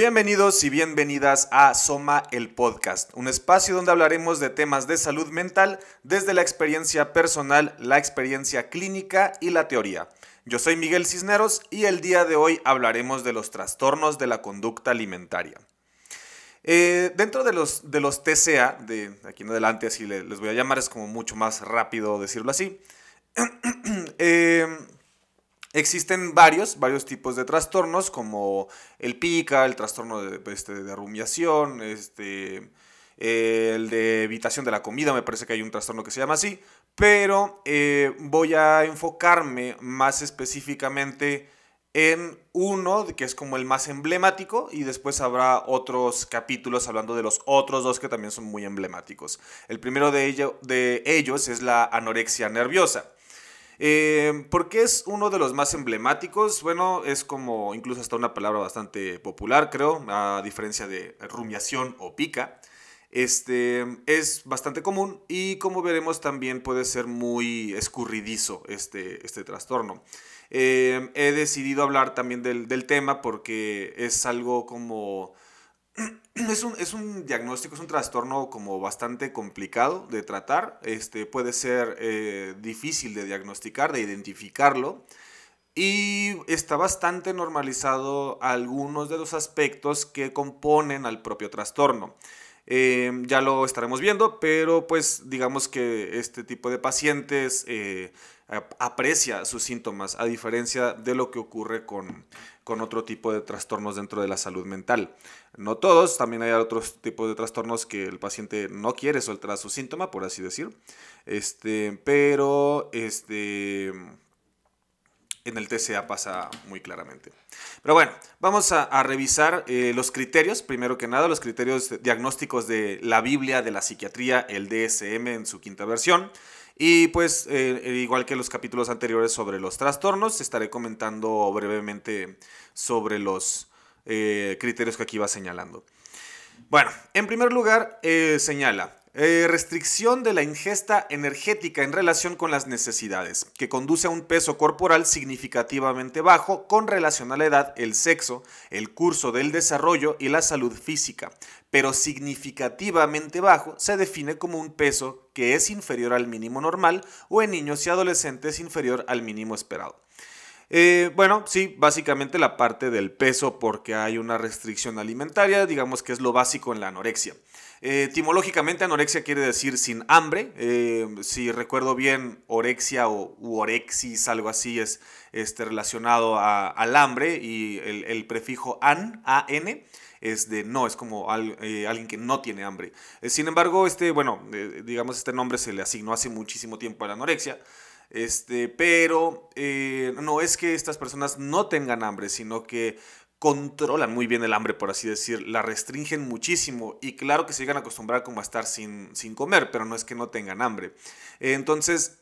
Bienvenidos y bienvenidas a Soma el Podcast, un espacio donde hablaremos de temas de salud mental desde la experiencia personal, la experiencia clínica y la teoría. Yo soy Miguel Cisneros y el día de hoy hablaremos de los trastornos de la conducta alimentaria. Eh, dentro de los, de los TCA, de aquí en adelante así les voy a llamar, es como mucho más rápido decirlo así. eh, Existen varios, varios tipos de trastornos, como el pica, el trastorno de, este, de rumiación, este, el de evitación de la comida, me parece que hay un trastorno que se llama así, pero eh, voy a enfocarme más específicamente en uno que es como el más emblemático y después habrá otros capítulos hablando de los otros dos que también son muy emblemáticos. El primero de, ello, de ellos es la anorexia nerviosa. Eh, ¿Por qué es uno de los más emblemáticos? Bueno, es como incluso hasta una palabra bastante popular, creo, a diferencia de rumiación o pica. Este es bastante común y como veremos también puede ser muy escurridizo este, este trastorno. Eh, he decidido hablar también del, del tema porque es algo como es un, es un, diagnóstico, es un trastorno como bastante complicado de tratar. Este, puede ser eh, difícil de diagnosticar, de identificarlo. Y está bastante normalizado algunos de los aspectos que componen al propio trastorno. Eh, ya lo estaremos viendo, pero pues digamos que este tipo de pacientes eh, aprecia sus síntomas, a diferencia de lo que ocurre con, con otro tipo de trastornos dentro de la salud mental. No todos, también hay otros tipos de trastornos que el paciente no quiere soltar su síntoma, por así decir. Este, pero este, en el TCA pasa muy claramente. Pero bueno, vamos a, revisar eh, los criterios, primero que nada, los criterios diagnósticos de la Biblia de la psiquiatría, el DSM en su quinta versión. Y pues, eh, igual que los capítulos anteriores sobre los trastornos, estaré comentando brevemente sobre los eh, criterios que aquí va señalando. Bueno, en primer lugar, eh, señala, eh, restricción de la ingesta energética en relación con las necesidades, que conduce a un peso corporal significativamente bajo con relación a la edad, el sexo, el curso del desarrollo y la salud física, pero significativamente bajo se define como un peso que es inferior al mínimo normal o en niños y adolescentes inferior al mínimo esperado. Eh, bueno, sí, básicamente la parte del peso porque hay una restricción alimentaria, digamos que es lo básico en la anorexia. Eh, etimológicamente anorexia quiere decir sin hambre. Eh, si recuerdo bien, orexia o orexis, algo así, es este, relacionado al hambre y el, prefijo an, an, es de no, es como alguien que no tiene hambre. sin embargo, este, bueno, digamos, este nombre se le asignó hace muchísimo tiempo a la anorexia. Este, pero eh, no es que estas personas no tengan hambre, sino que controlan muy bien el hambre, por así decir, la restringen muchísimo y claro que se llegan a acostumbrar a estar sin, sin comer, pero no es que no tengan hambre. Entonces,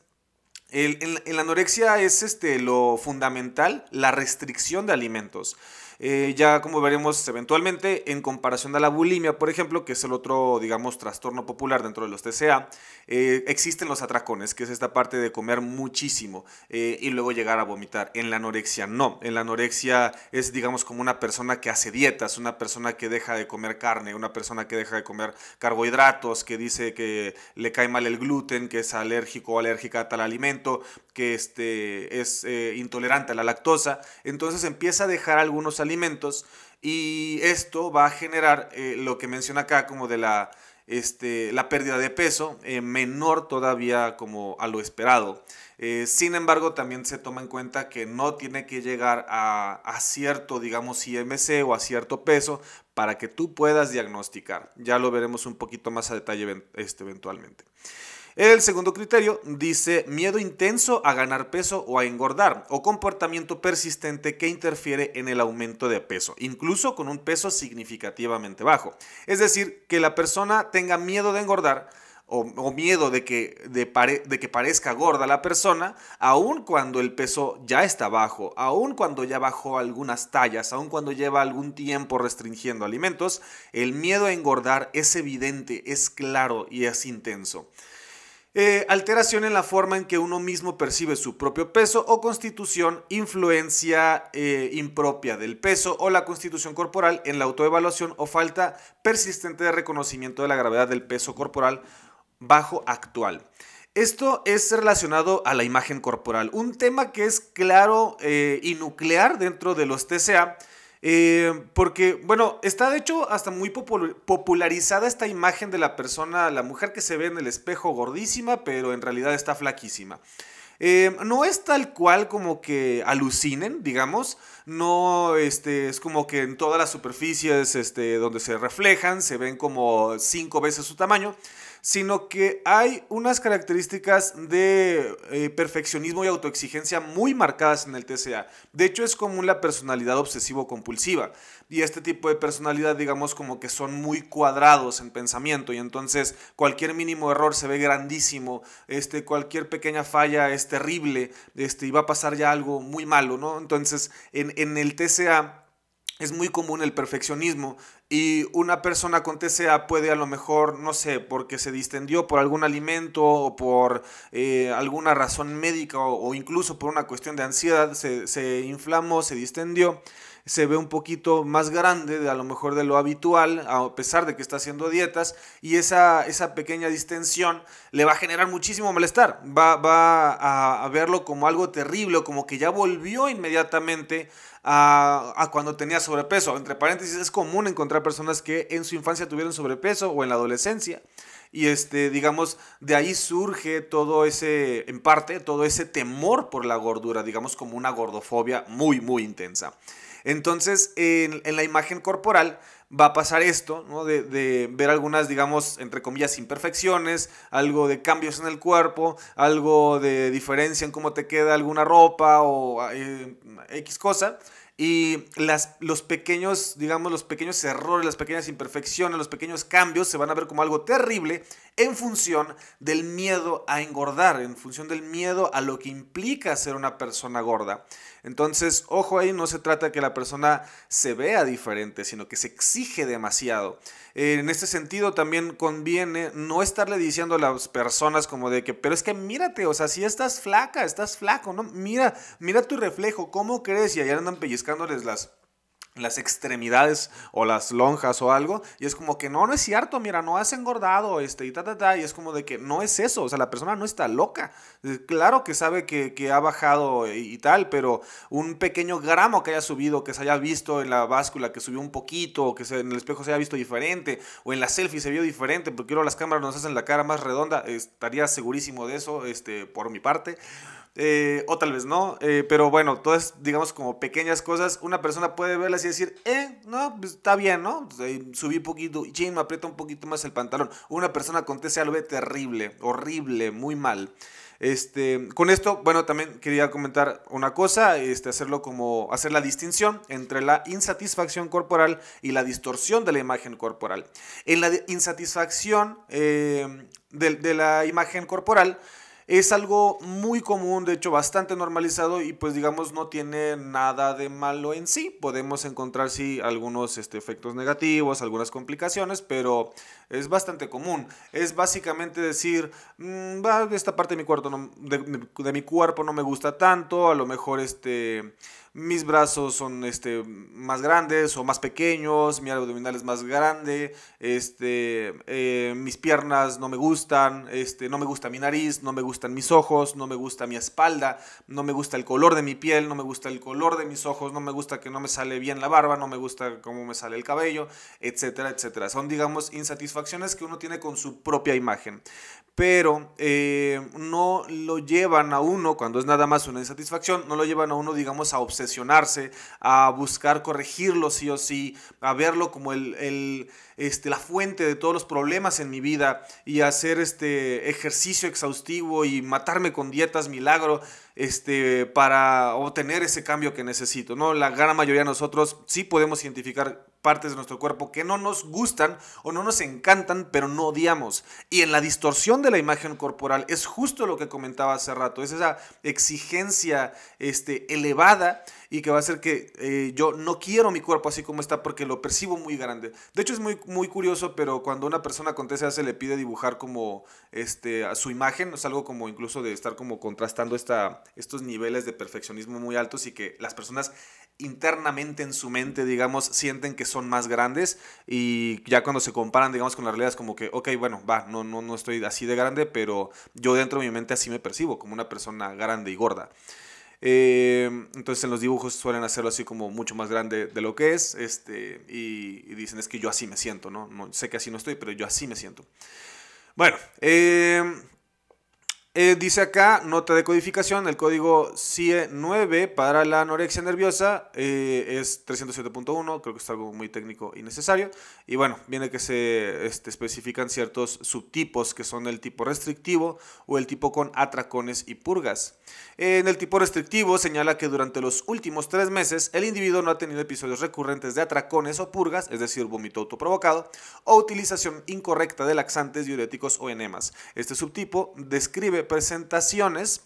en, la anorexia es este, lo fundamental, la restricción de alimentos. Eh, ya como veremos eventualmente, en comparación a la bulimia, por ejemplo, que es el otro, digamos, trastorno popular dentro de los TCA, eh, existen los atracones, que es esta parte de comer muchísimo eh, y luego llegar a vomitar. En la anorexia no, en la anorexia es, digamos, como una persona que hace dietas, una persona que deja de comer carne, una persona que deja de comer carbohidratos, que dice que le cae mal el gluten, que es alérgico o alérgica a tal alimento, que este, es intolerante a la lactosa. Entonces empieza a dejar algunos alimentos alimentos y esto va a generar eh, lo que menciona acá como de la, este, la pérdida de peso eh, menor todavía como a lo esperado. Eh, sin embargo, también se toma en cuenta que no tiene que llegar a, cierto, digamos, IMC o a cierto peso para que tú puedas diagnosticar. Ya lo veremos un poquito más a detalle este, eventualmente. El segundo criterio dice miedo intenso a ganar peso o a engordar o comportamiento persistente que interfiere en el aumento de peso, incluso con un peso significativamente bajo. Es decir, que la persona tenga miedo de engordar o, miedo de que, de, que parezca gorda la persona, aun cuando el peso ya está bajo, aun cuando ya bajó algunas tallas, aun cuando lleva algún tiempo restringiendo alimentos, el miedo a engordar es evidente, es claro y es intenso. Eh, alteración en la forma en que uno mismo percibe su propio peso o constitución, influencia eh, impropia del peso o la constitución corporal en la autoevaluación o falta persistente de reconocimiento de la gravedad del peso corporal bajo actual. Esto es relacionado a la imagen corporal, un tema que es claro eh, y nuclear dentro de los TCA eh, porque, bueno, está de hecho hasta muy popularizada esta imagen de la persona, la mujer que se ve en el espejo gordísima, pero en realidad está flaquísima. Eh, no es tal cual como que alucinen, digamos. No este, es como que en todas las superficies este, donde se reflejan se ven como cinco veces su tamaño sino que hay unas características de eh, perfeccionismo y autoexigencia muy marcadas en el TCA. De hecho, es común la personalidad obsesivo-compulsiva. Y este tipo de personalidad, digamos, como que son muy cuadrados en pensamiento. Y entonces cualquier mínimo error se ve grandísimo. Este, cualquier pequeña falla es terrible. Este, y va a pasar ya algo muy malo, ¿no? Entonces, en, en el TCA es muy común el perfeccionismo y una persona con TCA puede a lo mejor, no sé, porque se distendió por algún alimento o por eh, alguna razón médica o, incluso por una cuestión de ansiedad, se, se inflamó, se distendió se ve un poquito más grande de a lo mejor de lo habitual, a pesar de que está haciendo dietas, y esa, esa pequeña distensión le va a generar muchísimo malestar, va, va a, verlo como algo terrible, como que ya volvió inmediatamente a, cuando tenía sobrepeso. Entre paréntesis, es común encontrar personas que en su infancia tuvieron sobrepeso o en la adolescencia. Y este, digamos, de ahí surge todo ese, en parte, todo ese temor por la gordura, digamos como una gordofobia muy, muy intensa. Entonces, en, la imagen corporal va a pasar esto, ¿no? de, ver algunas, digamos, entre comillas, imperfecciones, algo de cambios en el cuerpo, algo de diferencia en cómo te queda alguna ropa o eh, X cosa. Y las, los pequeños, digamos, los pequeños errores, las pequeñas imperfecciones, los pequeños cambios se van a ver como algo terrible en función del miedo a engordar, en función del miedo a lo que implica ser una persona gorda. Entonces, ojo ahí, no se trata de que la persona se vea diferente, sino que se exige demasiado. en este sentido, también conviene no estarle diciendo a las personas como de que, pero es que mírate, o sea, si estás flaca, estás flaco, ¿no? Mira, mira tu reflejo, ¿cómo crees? Y allá andan pellizcándoles las las extremidades o las lonjas o algo y es como que no, no es cierto, mira, no has engordado este y ta, ta, ta, y es como de que no es eso, o sea, la persona no está loca, eh, claro que sabe que, ha bajado y, tal, pero un pequeño gramo que haya subido, que se haya visto en la báscula, que subió un poquito, o que en el espejo se haya visto diferente, o en la selfie se vio diferente, porque ahora las cámaras nos hacen la cara más redonda, estaría segurísimo de eso, este, por mi parte, eh, o tal vez no, eh, pero bueno, todas, digamos, como pequeñas cosas, una persona puede verlas y decir, eh, no, pues está bien, ¿no? Pues, subí un poquito, y me aprieta un poquito más el pantalón. Una persona con TCA terrible, horrible, muy mal. Este, con esto, bueno, también quería comentar una cosa, este, hacerlo como, hacer la distinción entre la insatisfacción corporal y la distorsión de la imagen corporal. En la insatisfacción eh, de la imagen corporal, es algo muy común, de hecho bastante normalizado y pues digamos no tiene nada de malo en sí. Podemos encontrar sí algunos este, efectos negativos, algunas complicaciones, pero es bastante común. Es básicamente decir, mmm, esta parte de mi, cuerpo no, de, mi cuerpo no me gusta tanto, a lo mejor este mis brazos son este, más grandes o más pequeños, mi abdominal es más grande, este, eh, mis piernas no me gustan, este, no me gusta mi nariz, no me gustan mis ojos, no me gusta mi espalda, no me gusta el color de mi piel, no me gusta el color de mis ojos, no me gusta que no me sale bien la barba, no me gusta cómo me sale el cabello, etcétera, etcétera. Son, digamos, insatisfacciones que uno tiene con su propia imagen pero eh, no lo llevan a uno, cuando es nada más una insatisfacción, no lo llevan a uno, digamos, a obsesionarse, a buscar corregirlo sí o sí, a verlo como el, este, la fuente de todos los problemas en mi vida y hacer este ejercicio exhaustivo y matarme con dietas milagro este, para obtener ese cambio que necesito. ¿no? La gran mayoría de nosotros sí podemos identificar partes de nuestro cuerpo que no nos gustan o no nos encantan, pero no odiamos. Y en la distorsión de la imagen corporal es justo lo que comentaba hace rato, es esa exigencia este, elevada y que va a hacer que eh, yo no quiero mi cuerpo así como está porque lo percibo muy grande. De hecho es muy, muy curioso, pero cuando una persona con TCA se le pide dibujar como este, a su imagen, es algo como incluso de estar como contrastando esta, estos niveles de perfeccionismo muy altos y que las personas internamente en su mente, digamos, sienten que son más grandes y ya cuando se comparan, digamos, con la realidad es como que, ok, bueno, va, no, no, no estoy así de grande, pero yo dentro de mi mente así me percibo, como una persona grande y gorda. Eh, entonces en los dibujos suelen hacerlo así como mucho más grande de lo que es este, y, dicen es que yo así me siento, ¿no? ¿no? Sé que así no estoy, pero yo así me siento. Bueno, eh, eh, dice acá, nota de codificación, el código CIE 9 para la anorexia nerviosa eh, es 307.1, creo que es algo muy técnico y necesario. Y bueno, viene que se este, especifican ciertos subtipos que son el tipo restrictivo o el tipo con atracones y purgas. En el tipo restrictivo señala que durante los últimos tres meses el individuo no ha tenido episodios recurrentes de atracones o purgas, es decir, vómito autoprovocado, o utilización incorrecta de laxantes, diuréticos o enemas. Este subtipo describe presentaciones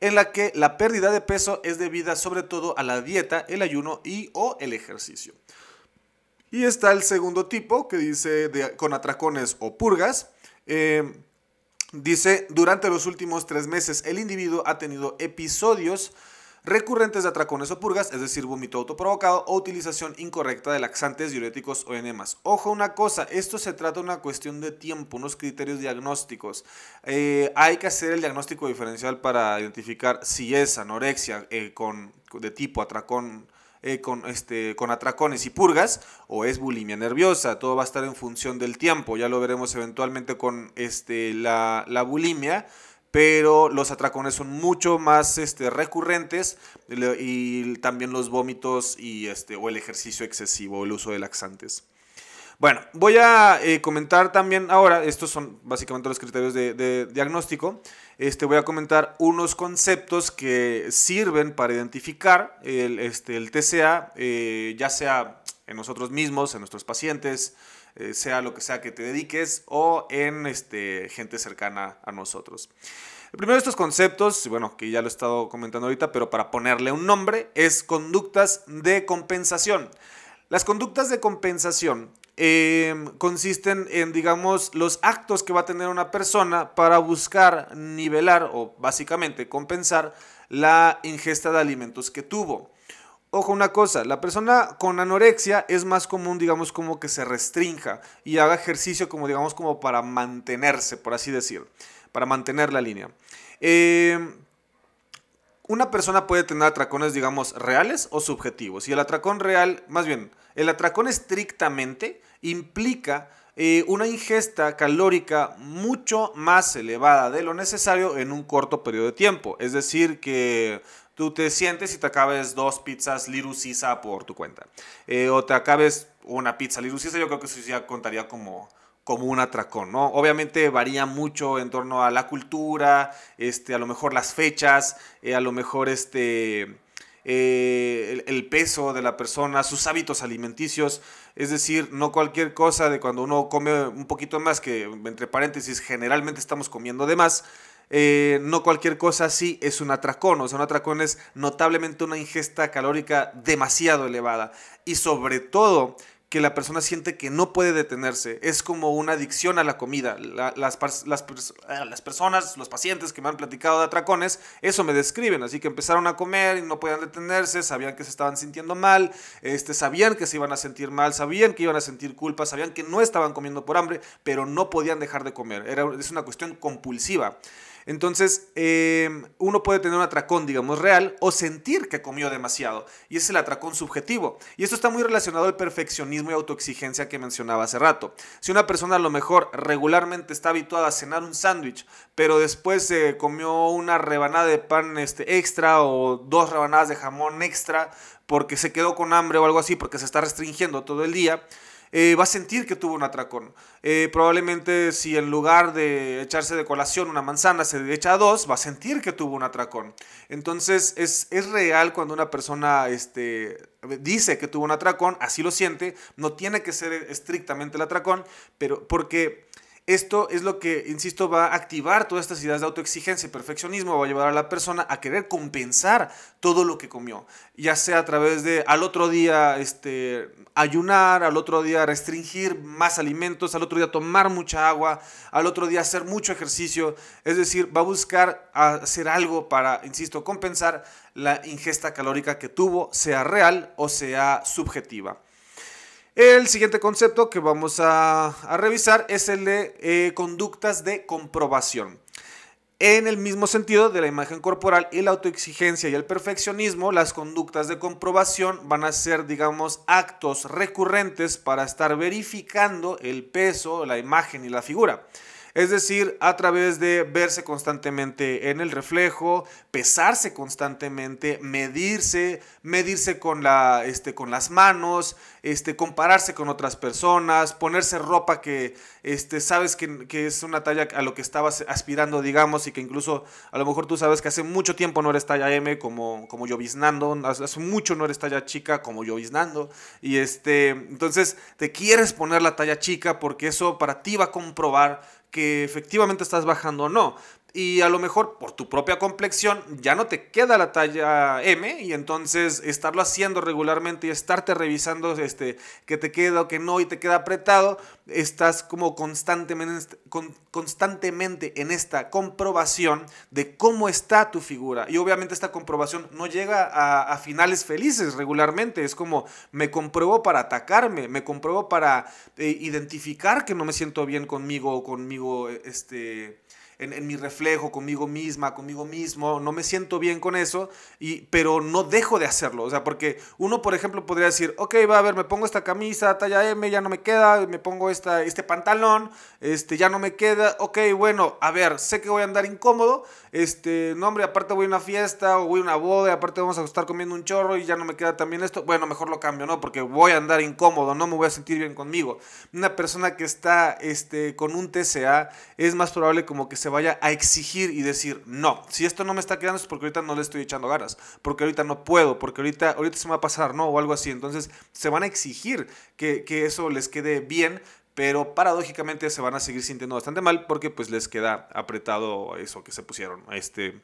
en la que la pérdida de peso es debida sobre todo a la dieta, el ayuno y o el ejercicio. Y está el segundo tipo que dice con atracones o purgas. Eh, dice, durante los últimos tres meses el individuo ha tenido episodios recurrentes de atracones o purgas, es decir, vómito autoprovocado o utilización incorrecta de laxantes, diuréticos o enemas. Ojo una cosa, esto se trata de una cuestión de tiempo, unos criterios diagnósticos. Eh, hay que hacer el diagnóstico diferencial para identificar si es anorexia eh, con, de tipo atracón. Eh, con, este, con atracones y purgas o es bulimia nerviosa. Todo va a estar en función del tiempo. Ya lo veremos eventualmente con este, la, la bulimia pero los atracones son mucho más este, recurrentes y también los vómitos y este, o el ejercicio excesivo, el uso de laxantes. Bueno, voy a eh, comentar también ahora, estos son básicamente los criterios de, diagnóstico, este, voy a comentar unos conceptos que sirven para identificar el, este, el TCA, eh, ya sea en nosotros mismos, en nuestros pacientes, eh, sea lo que sea que te dediques o en este, gente cercana a nosotros. El primero de estos conceptos, bueno, que ya lo he estado comentando ahorita, pero para ponerle un nombre, es conductas de compensación. Las conductas de compensación em, consisten en, digamos, los actos que va a tener una persona para buscar nivelar o básicamente compensar la ingesta de alimentos que tuvo. Ojo una cosa, la persona con anorexia es más común, digamos, como que se restrinja y haga ejercicio como, digamos, como para mantenerse, por así decir, para mantener la línea. Eh, una persona puede tener atracones, digamos, reales o subjetivos. Y el atracón real, más bien, el atracón estrictamente implica eh, una ingesta calórica mucho más elevada de lo necesario en un corto periodo de tiempo. Es decir, que tú te sientes y te acabes dos pizzas Lirusisa por tu cuenta. Eh, o te acabes una pizza Lirusisa, yo creo que eso ya contaría como, como un atracón, ¿no? Obviamente varía mucho en torno a la cultura, este, a lo mejor las fechas, eh, a lo mejor este, eh, el, peso de la persona, sus hábitos alimenticios, es decir, no cualquier cosa de cuando uno come un poquito más, que entre paréntesis generalmente estamos comiendo de más, eh, no cualquier cosa así es un atracón, o sea, un atracón es notablemente una ingesta calórica demasiado elevada y sobre todo que la persona siente que no puede detenerse. Es como una adicción a la comida. las, las, ah, las, personas, los pacientes que me han platicado de atracones, eso me describen. Así que empezaron a comer y no podían detenerse, sabían que se estaban sintiendo mal, este, sabían que se iban a sentir mal, sabían que iban a sentir culpa, sabían que no estaban comiendo por hambre, pero no podían dejar de comer. Era, es una cuestión compulsiva. Entonces, em, uno puede tener un atracón, digamos, real o sentir que comió demasiado. Y es el atracón subjetivo. Y esto está muy relacionado al perfeccionismo y autoexigencia que mencionaba hace rato. Si una persona a lo mejor regularmente está habituada a cenar un sándwich, pero después se comió una rebanada de pan este, extra o dos rebanadas de jamón extra porque se quedó con hambre o algo así, porque se está restringiendo todo el día, eh, va a sentir que tuvo un atracón. Eh, probablemente si en lugar de echarse de colación una manzana se echa dos, va a sentir que tuvo un atracón. Entonces es, es real cuando una persona este, dice que tuvo un atracón, así lo siente, no tiene que ser estrictamente el atracón, pero porque esto es lo que, insisto, va a activar todas estas ideas de autoexigencia y perfeccionismo, va a llevar a la persona a querer compensar todo lo que comió, ya sea a través de al otro día este, ayunar, al otro día restringir más alimentos, al otro día tomar mucha agua, al otro día hacer mucho ejercicio, es decir, va a buscar hacer algo para, insisto, compensar la ingesta calórica que tuvo, sea real o sea subjetiva. El siguiente concepto que vamos a, revisar es el de eh, conductas de comprobación. En el mismo sentido de la imagen corporal y la autoexigencia y el perfeccionismo, las conductas de comprobación van a ser, digamos, actos recurrentes para estar verificando el peso, la imagen y la figura. Es decir, a través de verse constantemente en el reflejo, pesarse constantemente, medirse, medirse con, la, este, con las manos, este, compararse con otras personas, ponerse ropa que este, sabes que, es una talla a lo que estabas aspirando, digamos, y que incluso a lo mejor tú sabes que hace mucho tiempo no eres talla M como, como lloviznando, hace mucho no eres talla chica como lloviznando, y este, entonces te quieres poner la talla chica porque eso para ti va a comprobar que efectivamente estás bajando o no y a lo mejor por tu propia complexión ya no te queda la talla M y entonces estarlo haciendo regularmente y estarte revisando este, que te queda o que no y te queda apretado, estás como constantemente, constantemente en esta comprobación de cómo está tu figura. Y obviamente esta comprobación no llega a, finales felices regularmente, es como me compruebo para atacarme, me compruebo para eh, identificar que no me siento bien conmigo o conmigo, este en, mi reflejo conmigo misma, conmigo mismo, no me siento bien con eso, y, pero no dejo de hacerlo. O sea, porque uno, por ejemplo, podría decir, ok, va a ver, me pongo esta camisa talla M, ya no me queda, me pongo esta, este pantalón, este, ya no me queda, ok, bueno, a ver, sé que voy a andar incómodo, este, no, hombre, aparte voy a una fiesta o voy a una boda, aparte vamos a estar comiendo un chorro y ya no me queda también esto, bueno, mejor lo cambio, ¿no? Porque voy a andar incómodo, no me voy a sentir bien conmigo. Una persona que está, este, con un TCA es más probable como que se vaya a exigir y decir, no, si esto no me está quedando es porque ahorita no le estoy echando ganas, porque ahorita no puedo, porque ahorita, ahorita se me va a pasar, ¿no? O algo así. Entonces se van a exigir que, que eso les quede bien, pero paradójicamente se van a seguir sintiendo bastante mal porque pues les queda apretado eso que se pusieron. Este,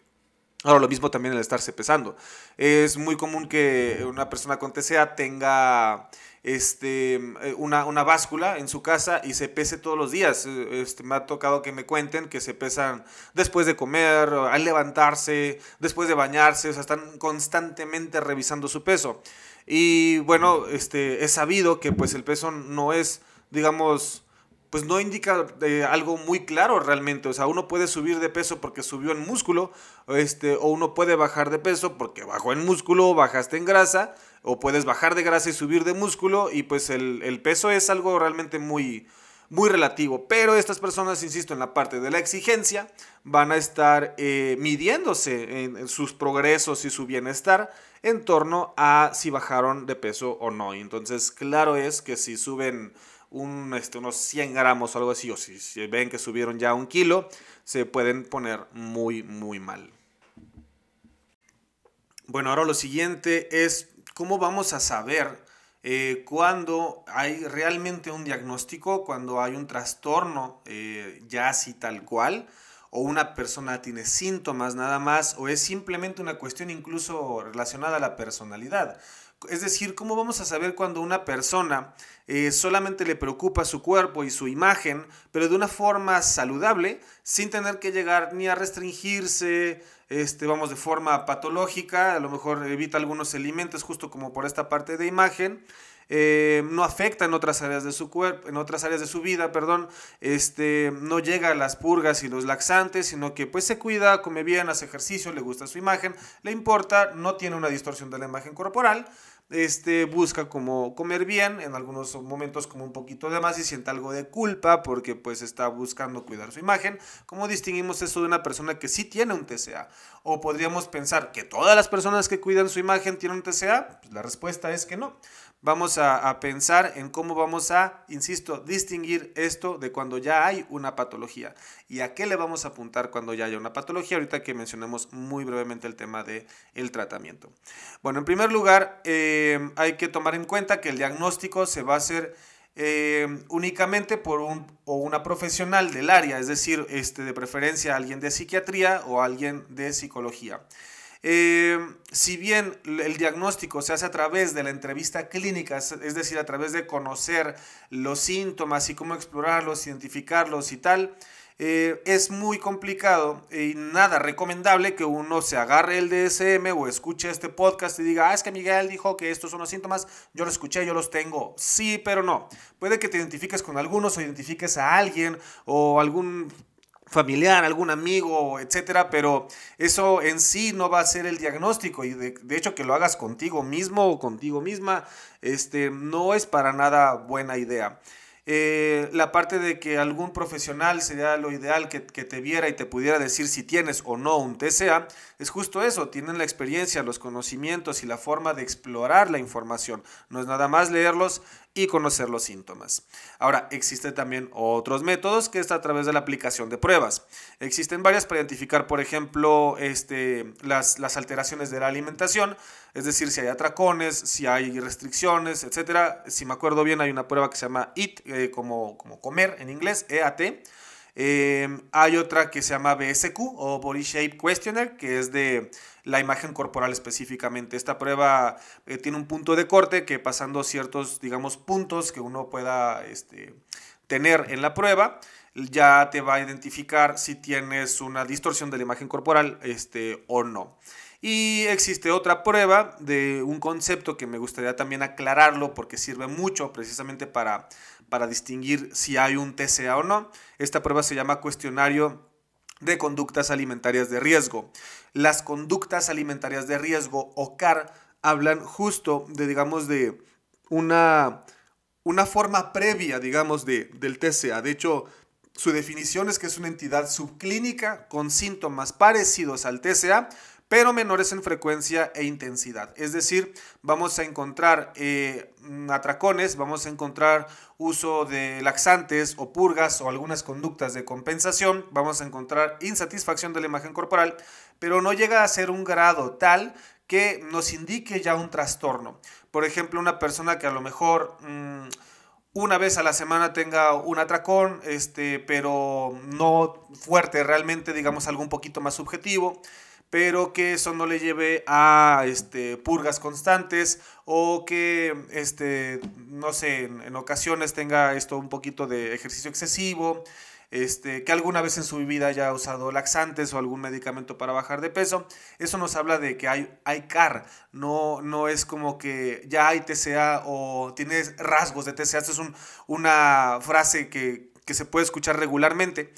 Ahora, lo mismo también el estarse pesando. Es muy común que una persona con TCA tenga este, eh, una, una, báscula en su casa y se pese todos los días. Este, me ha tocado que me cuenten que se pesan después de comer, al levantarse, después de bañarse, o sea, están constantemente revisando su peso. Y bueno, este, es sabido que pues el peso no es, digamos, pues no indica eh, algo muy claro realmente. O sea, uno puede subir de peso porque subió en músculo, este, o uno puede bajar de peso porque bajó en músculo, bajaste en grasa, o puedes bajar de grasa y subir de músculo, y pues el, peso es algo realmente muy, muy relativo. Pero estas personas, insisto, en la parte de la exigencia, van a estar eh, midiéndose en, sus progresos y su bienestar en torno a si bajaron de peso o no. entonces, claro es que si suben un, este, unos 100 gramos o algo así, o si, ven que subieron ya un kilo, se pueden poner muy, muy mal. Bueno, ahora lo siguiente es cómo vamos a saber eh, cuando hay realmente un diagnóstico, cuando hay un trastorno eh, ya así tal cual, o una persona tiene síntomas nada más, o es simplemente una cuestión incluso relacionada a la personalidad. Es decir, ¿cómo vamos a saber cuando una persona eh, solamente le preocupa su cuerpo y su imagen, pero de una forma saludable, sin tener que llegar ni a restringirse, este, vamos, de forma patológica, a lo mejor evita algunos alimentos justo como por esta parte de imagen, eh, no afecta en otras áreas de su cuerpo, en otras áreas de su vida, perdón, este, no llega a las purgas y los laxantes, sino que pues se cuida, come bien, hace ejercicio, le gusta su imagen, le importa, no tiene una distorsión de la imagen corporal, este, busca como comer bien, en algunos momentos como un poquito de más y siente algo de culpa porque pues está buscando cuidar su imagen. ¿Cómo distinguimos eso de una persona que sí tiene un TCA? O podríamos pensar que todas las personas que cuidan su imagen tienen un TCA. Pues la respuesta es que no. Vamos a, pensar en cómo vamos a, insisto, distinguir esto de cuando ya hay una patología y a qué le vamos a apuntar cuando ya haya una patología, ahorita que mencionemos muy brevemente el tema del el tratamiento. Bueno, en primer lugar, eh, hay que tomar en cuenta que el diagnóstico se va a hacer eh, únicamente por un o una profesional del área, es decir, este, de preferencia alguien de psiquiatría o alguien de psicología. Eh, si bien el diagnóstico se hace a través de la entrevista clínica, es decir, a través de conocer los síntomas y cómo explorarlos, identificarlos y tal, eh, es muy complicado y nada recomendable que uno se agarre el DSM o escuche este podcast y diga, ah, es que Miguel dijo que estos son los síntomas, yo lo escuché, yo los tengo. Sí, pero no. Puede que te identifiques con algunos o identifiques a alguien o algún familiar, algún amigo, etcétera, pero eso en sí no va a ser el diagnóstico y de, hecho que lo hagas contigo mismo o contigo misma, este, no es para nada buena idea. Eh, la parte de que algún profesional sería lo ideal que, te viera y te pudiera decir si tienes o no un TCA, es justo eso, tienen la experiencia, los conocimientos y la forma de explorar la información. No es nada más leerlos y conocer los síntomas. Ahora, existen también otros métodos que es a través de la aplicación de pruebas. Existen varias para identificar, por ejemplo, este, las, las alteraciones de la alimentación, es decir, si hay atracones, si hay restricciones, etc. Si me acuerdo bien, hay una prueba que se llama EAT, eh, como, como comer en inglés, EAT. Em, hay otra que se llama BSQ o Body Shape Questionnaire, que es de la imagen corporal específicamente. Esta prueba eh, tiene un punto de corte que pasando ciertos, digamos, puntos que uno pueda este, tener en la prueba, ya te va a identificar si tienes una distorsión de la imagen corporal este, o no. Y existe otra prueba de un concepto que me gustaría también aclararlo porque sirve mucho precisamente para, para distinguir si hay un TCA o no. Esta prueba se llama cuestionario de conductas alimentarias de riesgo. Las conductas alimentarias de riesgo o CAR hablan justo de, digamos, de una, una forma previa, digamos, de, del TCA. De hecho, su definición es que es una entidad subclínica con síntomas parecidos al TCA, pero menores en frecuencia e intensidad. Es decir, vamos a encontrar eh, atracones, vamos a encontrar uso de laxantes o purgas o algunas conductas de compensación, vamos a encontrar insatisfacción de la imagen corporal, pero no llega a ser un grado tal que nos indique ya un trastorno. Por ejemplo, una persona que a lo mejor... Mm, una vez a la semana tenga un atracón, este, pero no fuerte, realmente digamos algo un poquito más subjetivo pero que eso no le lleve a este, purgas constantes o que, este, no sé, en, ocasiones tenga esto un poquito de ejercicio excesivo, este, que alguna vez en su vida haya usado laxantes o algún medicamento para bajar de peso. Eso nos habla de que hay, hay CAR, no, no es como que ya hay TCA o tienes rasgos de TCA. Esta es una frase que, que se puede escuchar regularmente.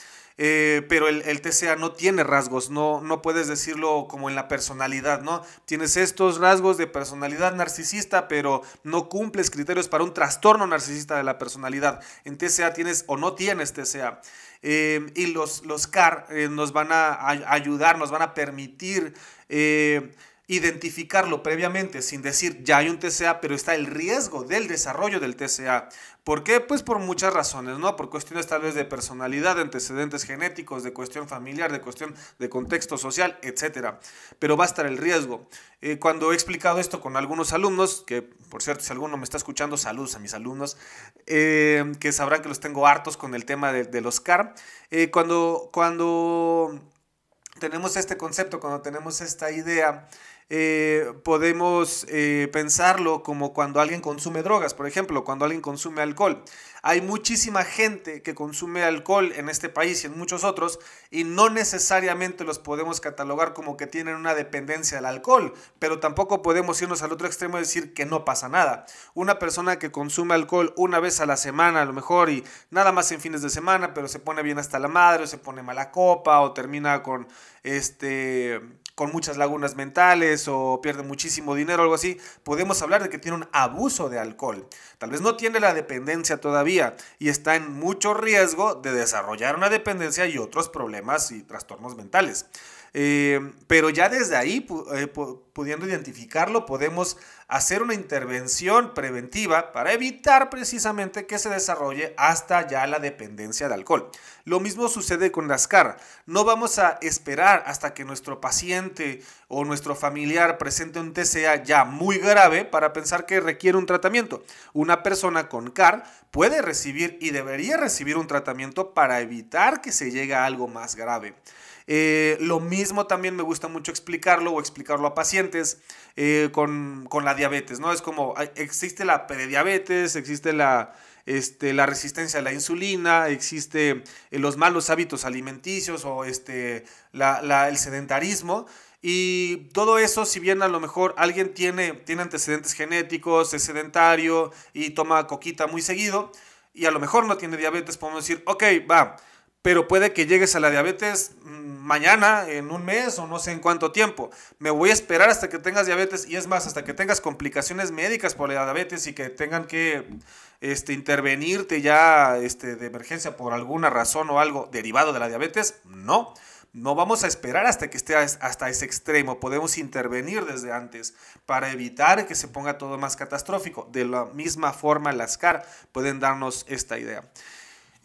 Eh, pero el, TCA no tiene rasgos, no, no puedes decirlo como en la personalidad, ¿no? Tienes estos rasgos de personalidad narcisista, pero no cumples criterios para un trastorno narcisista de la personalidad. En TCA tienes o no tienes TCA. Eh, y los, los CAR eh, nos van a, ayudar, nos van a permitir identificarlo previamente sin decir ya hay un TCA, pero está el riesgo del desarrollo del TCA. ¿Por qué? Pues por muchas razones, ¿no? Por cuestiones tal vez de personalidad, de antecedentes genéticos, de cuestión familiar, de cuestión de contexto social, etc. Pero va a estar el riesgo. Eh, cuando he explicado esto con algunos alumnos, que por cierto, si alguno me está escuchando, saludos a mis alumnos, eh, que sabrán que los tengo hartos con el tema de, los CAR, eh, cuando, cuando tenemos este concepto, cuando tenemos esta idea, eh, podemos eh, pensarlo como cuando alguien consume drogas, por ejemplo, cuando alguien consume alcohol. Hay muchísima gente que consume alcohol en este país y en muchos otros y no necesariamente los podemos catalogar como que tienen una dependencia del alcohol, pero tampoco podemos irnos al otro extremo y decir que no pasa nada. Una persona que consume alcohol una vez a la semana a lo mejor y nada más en fines de semana, pero se pone bien hasta la madre o se pone mala copa o termina con este con muchas lagunas mentales o pierde muchísimo dinero algo así, podemos hablar de que tiene un abuso de alcohol. Tal vez no tiene la dependencia todavía y está en mucho riesgo de desarrollar una dependencia y otros problemas y trastornos mentales. Eh, pero ya desde ahí, eh, pudiendo identificarlo, podemos hacer una intervención preventiva para evitar precisamente que se desarrolle hasta ya la dependencia de alcohol. Lo mismo sucede con las CAR. No vamos a esperar hasta que nuestro paciente o nuestro familiar presente un TCA ya muy grave para pensar que requiere un tratamiento. Una persona con CAR puede recibir y debería recibir un tratamiento para evitar que se llegue a algo más grave. Eh, lo mismo también me gusta mucho explicarlo o explicarlo a pacientes eh, con, la diabetes, ¿no? Es como, existe la prediabetes, existe la, este, la resistencia a la insulina, existe eh, los malos hábitos alimenticios o este, el sedentarismo. Y todo eso, si bien a lo mejor alguien tiene, tiene antecedentes genéticos, es sedentario y toma coquita muy seguido, y a lo mejor no tiene diabetes, podemos decir, ok, va, pero puede que llegues a la diabetes mm, mañana, en un mes o no sé en cuánto tiempo. Me voy a esperar hasta que tengas diabetes y es más, hasta que tengas complicaciones médicas por la diabetes y que tengan que este, intervenirte ya este, de emergencia por alguna razón o algo derivado de la diabetes. No, no vamos a esperar hasta que esté hasta ese extremo. Podemos intervenir desde antes para evitar que se ponga todo más catastrófico. De la misma forma, las CAR pueden darnos esta idea.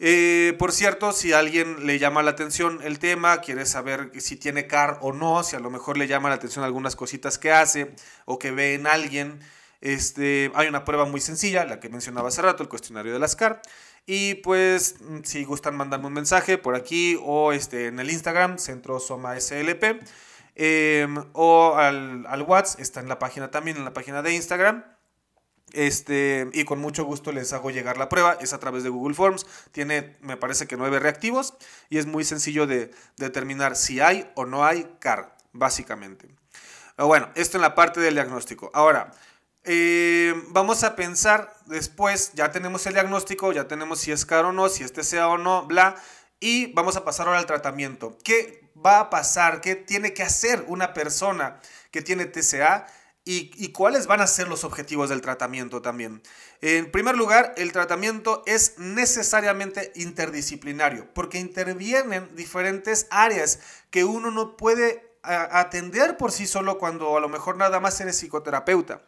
Eh, por cierto, si alguien le llama la atención el tema, quiere saber si tiene CAR o no, si a lo mejor le llama la atención algunas cositas que hace o que ve en alguien, este, hay una prueba muy sencilla, la que mencionaba hace rato, el cuestionario de las CAR. Y pues, si gustan mandarme un mensaje por aquí o este, en el Instagram, Centro Soma SLP, em, o al, al WhatsApp, está en la página también, en la página de Instagram. Este, y con mucho gusto les hago llegar la prueba. Es a través de Google Forms. Tiene, me parece que nueve reactivos. Y es muy sencillo de, determinar si hay o no hay CAR, básicamente. Bueno, esto en la parte del diagnóstico. Ahora, eh, vamos a pensar después, ya tenemos el diagnóstico, ya tenemos si es CAR o no, si este sea o no, bla. Y vamos a pasar ahora al tratamiento. ¿Qué va a pasar? ¿Qué tiene que hacer una persona que tiene TCA? Y, cuáles van a ser los objetivos del tratamiento también. En primer lugar, el tratamiento es necesariamente interdisciplinario porque intervienen diferentes áreas que uno no puede atender por sí solo cuando a lo mejor nada más eres psicoterapeuta.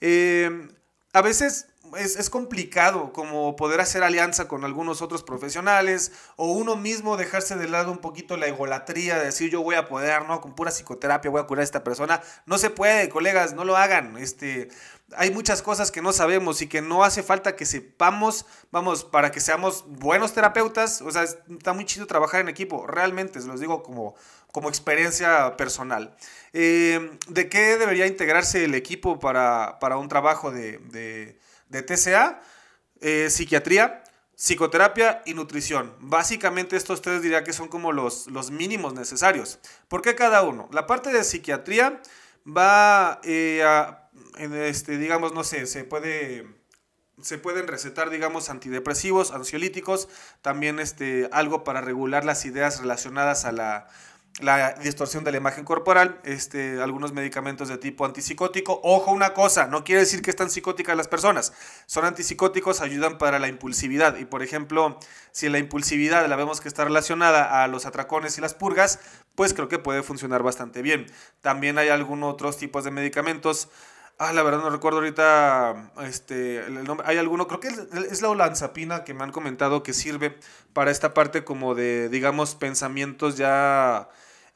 Eh, a veces es, complicado como poder hacer alianza con algunos otros profesionales o uno mismo dejarse de lado un poquito la egolatría de decir yo voy a poder, ¿no? Con pura psicoterapia voy a curar a esta persona. No se puede, colegas, no lo hagan. Este, hay muchas cosas que no sabemos y que no hace falta que sepamos, vamos, para que seamos buenos terapeutas. O sea, está muy chido trabajar en equipo, realmente, se los digo como, como experiencia personal. Eh, ¿De qué debería integrarse el equipo para, un trabajo de TCA, eh, psiquiatría, psicoterapia y nutrición. Básicamente estos tres diría que son como los, los mínimos necesarios. ¿Por qué cada uno? La parte de psiquiatría va eh, a, este, digamos, no sé, se puede se pueden recetar, digamos, antidepresivos, ansiolíticos, también este, algo para regular las ideas relacionadas a la, la distorsión de la imagen corporal, este, algunos medicamentos de tipo antipsicótico. Ojo una cosa, no quiere decir que están psicóticas las personas. Son antipsicóticos, ayudan para la impulsividad. Y por ejemplo, si la impulsividad la vemos que está relacionada a los atracones y las purgas, pues creo que puede funcionar bastante bien. También hay algunos otros tipos de medicamentos. Ah, la verdad no recuerdo ahorita este, el nombre. Hay alguno, creo que es la olanzapina que me han comentado que sirve para esta parte como de, digamos, pensamientos ya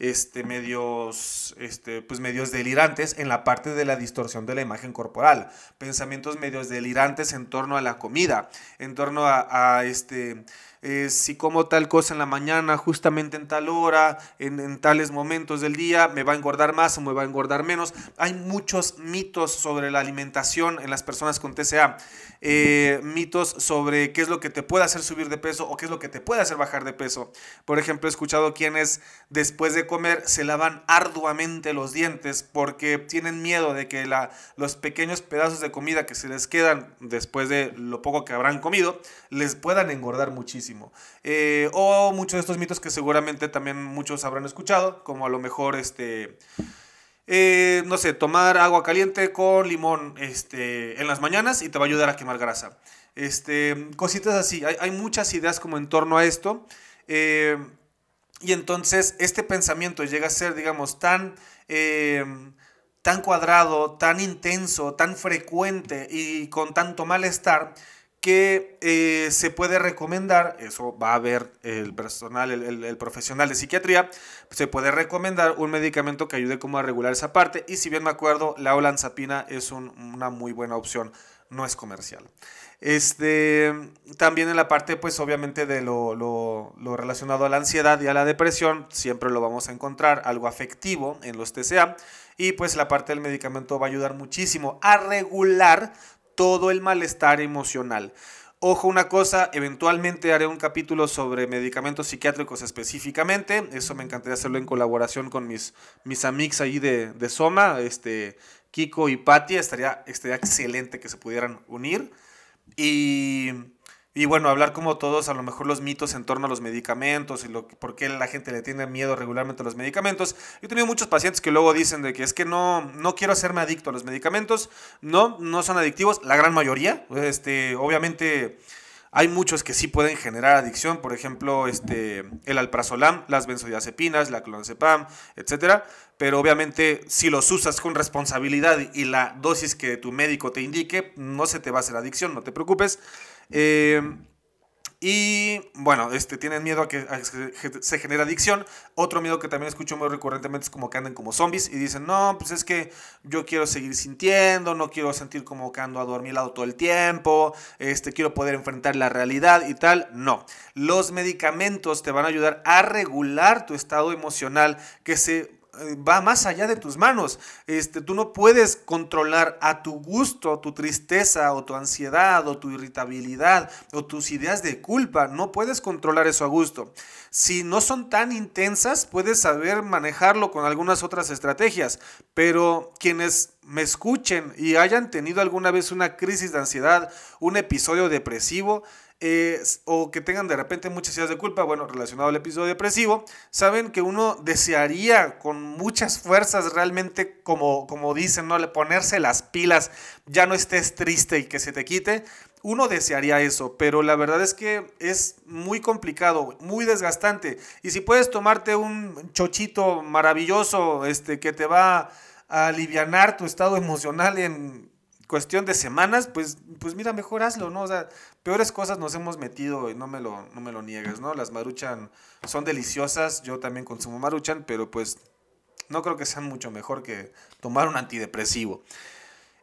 este, medios, este, pues medios delirantes en la parte de la distorsión de la imagen corporal, pensamientos medios delirantes en torno a la comida, en torno a, a este, eh, si como tal cosa en la mañana, justamente en tal hora, en, tales momentos del día, me va a engordar más o me va a engordar menos. Hay muchos mitos sobre la alimentación en las personas con TCA. Eh, mitos sobre qué es lo que te puede hacer subir de peso o qué es lo que te puede hacer bajar de peso. Por ejemplo, he escuchado quienes después de comer se lavan arduamente los dientes porque tienen miedo de que la, los pequeños pedazos de comida que se les quedan después de lo poco que habrán comido les puedan engordar muchísimo. Eh, o muchos de estos mitos que seguramente también muchos habrán escuchado, como a lo mejor este... Eh, no sé, tomar agua caliente con limón este, en las mañanas y te va a ayudar a quemar grasa. Este, cositas así, hay, muchas ideas como en torno a esto. Eh, y entonces este pensamiento llega a ser, digamos, tan, tan cuadrado, tan intenso, tan frecuente y con tanto malestar que eh, se puede recomendar, eso va a ver el personal, el, profesional de psiquiatría, se puede recomendar un medicamento que ayude como a regular esa parte y si bien me acuerdo, la olanzapina es una muy buena opción, no es comercial. Este, también en la parte, pues obviamente de lo, lo, relacionado a la ansiedad y a la depresión, siempre lo vamos a encontrar, algo afectivo en los TCA. Y pues la parte del medicamento va a ayudar muchísimo a regular todo el malestar emocional. Ojo una cosa, eventualmente haré un capítulo sobre medicamentos psiquiátricos específicamente. Eso me encantaría hacerlo en colaboración con mis, mis amigos ahí de, de Soma, este, Kiko y Patti. Estaría, estaría excelente que se pudieran unir. Y, bueno, hablar como todos, a lo mejor los mitos en torno a los medicamentos y lo, por qué la gente le tiene miedo regularmente a los medicamentos. Yo he tenido muchos pacientes que luego dicen de que es que no, no quiero hacerme adicto a los medicamentos. No, no son adictivos, la gran mayoría. Este, obviamente hay muchos que sí pueden generar adicción, por ejemplo, este, el alprazolam, las benzodiazepinas, la clonazepam, etcétera. Pero obviamente, si los usas con responsabilidad y la dosis que tu médico te indique, no se te va a hacer adicción, no te preocupes. Eh, y bueno, este, tienen miedo a que, se genere adicción. Otro miedo que también escucho muy recurrentemente es como que anden como zombies y dicen, no, pues es que yo quiero seguir sintiendo, no quiero sentir como que ando adormilado todo el tiempo, este, quiero poder enfrentar la realidad y tal. No, los medicamentos te van a ayudar a regular tu estado emocional que se va más allá de tus manos. Este, tú no puedes controlar a tu gusto tu tristeza o tu ansiedad o tu irritabilidad o tus ideas de culpa. No puedes controlar eso a gusto. Si no son tan intensas, puedes saber manejarlo con algunas otras estrategias. Pero quienes me escuchen y hayan tenido alguna vez una crisis de ansiedad, un episodio depresivo, o que tengan de repente muchas ideas de culpa, bueno, relacionado al episodio depresivo, saben que uno desearía con muchas fuerzas realmente, como, como dicen, ¿no? ponerse las pilas, ya no estés triste y que se te quite. Uno desearía eso, pero la verdad es que es muy complicado, muy desgastante. Y si puedes tomarte un chochito maravilloso este, que te va a aliviar tu estado emocional en cuestión de semanas, pues, pues mira, mejor hazlo, ¿no? O sea, peores cosas nos hemos metido y no me lo, no me lo niegues, ¿no? Las maruchan son deliciosas, yo también consumo maruchan, pero pues no creo que sean mucho mejor que tomar un antidepresivo.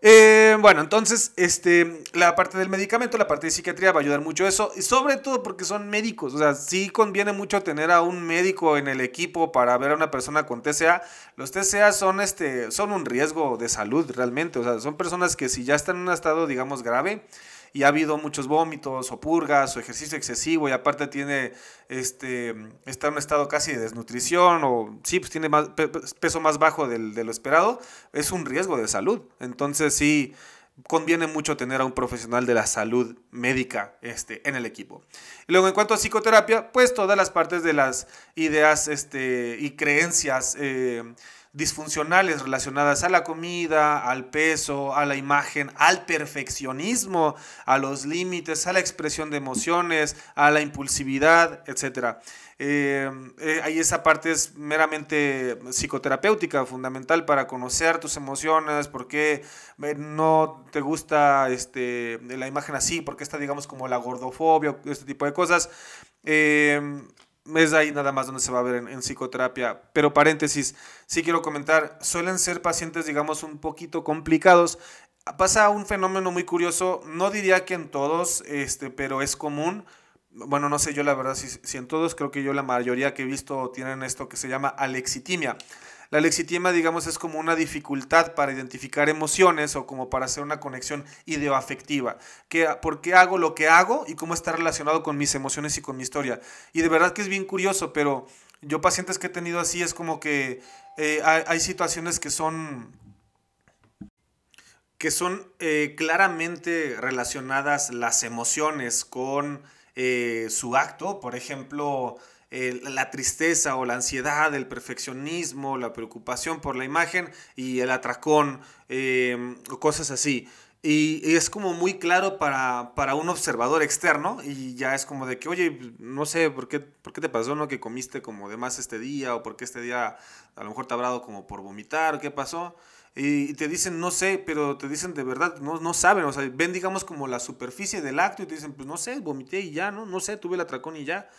Eh, bueno, entonces, este, la parte del medicamento, la parte de psiquiatría va a ayudar mucho eso, y sobre todo porque son médicos, o sea, sí conviene mucho tener a un médico en el equipo para ver a una persona con TCA. Los TCA son, este, son un riesgo de salud realmente, o sea, son personas que si ya están en un estado, digamos, grave, y ha habido muchos vómitos o purgas o ejercicio excesivo y aparte tiene este está en un estado casi de desnutrición o sí pues tiene más peso más bajo del, de lo esperado es un riesgo de salud entonces sí conviene mucho tener a un profesional de la salud médica este, en el equipo. Luego, en cuanto a psicoterapia, pues todas las partes de las ideas este, y creencias eh, disfuncionales relacionadas a la comida, al peso, a la imagen, al perfeccionismo, a los límites, a la expresión de emociones, a la impulsividad, etc. Eh, eh, ahí esa parte es meramente psicoterapéutica, fundamental para conocer tus emociones, por qué eh, no te gusta este, la imagen así, por qué está, digamos, como la gordofobia, este tipo de cosas es ahí nada más donde se va a ver en, psicoterapia. Pero paréntesis, sí quiero comentar, suelen ser pacientes, digamos, un poquito complicados. Pasa un fenómeno muy curioso, no diría que en todos, este, pero es común. Bueno, no sé yo la verdad si, si en todos, creo que yo la mayoría que he visto tienen esto que se llama alexitimia. La lexitima, digamos, es como una dificultad para identificar emociones o como para hacer una conexión ideoafectiva. Que, ¿Por qué hago lo que hago y cómo está relacionado con mis emociones y con mi historia? Y de verdad que es bien curioso, pero yo pacientes que he tenido así es como que eh, hay, situaciones que son que son eh, claramente relacionadas las emociones con eh, su acto, por ejemplo, la tristeza o la ansiedad, el perfeccionismo, la preocupación por la imagen y el atracón, cosas así. Y, es como muy claro para, para, un observador externo y ya es como de que, oye, no sé, ¿por qué, por qué te pasó, no? Que comiste como de más este día o por qué este día a lo mejor te ha hablado como por vomitar, ¿qué pasó? Y te dicen, no sé, pero te dicen de verdad, no, no saben, o sea, ven digamos como la superficie del acto y te dicen, pues no sé, vomité y ya, ¿no? No sé, tuve el atracón y ya.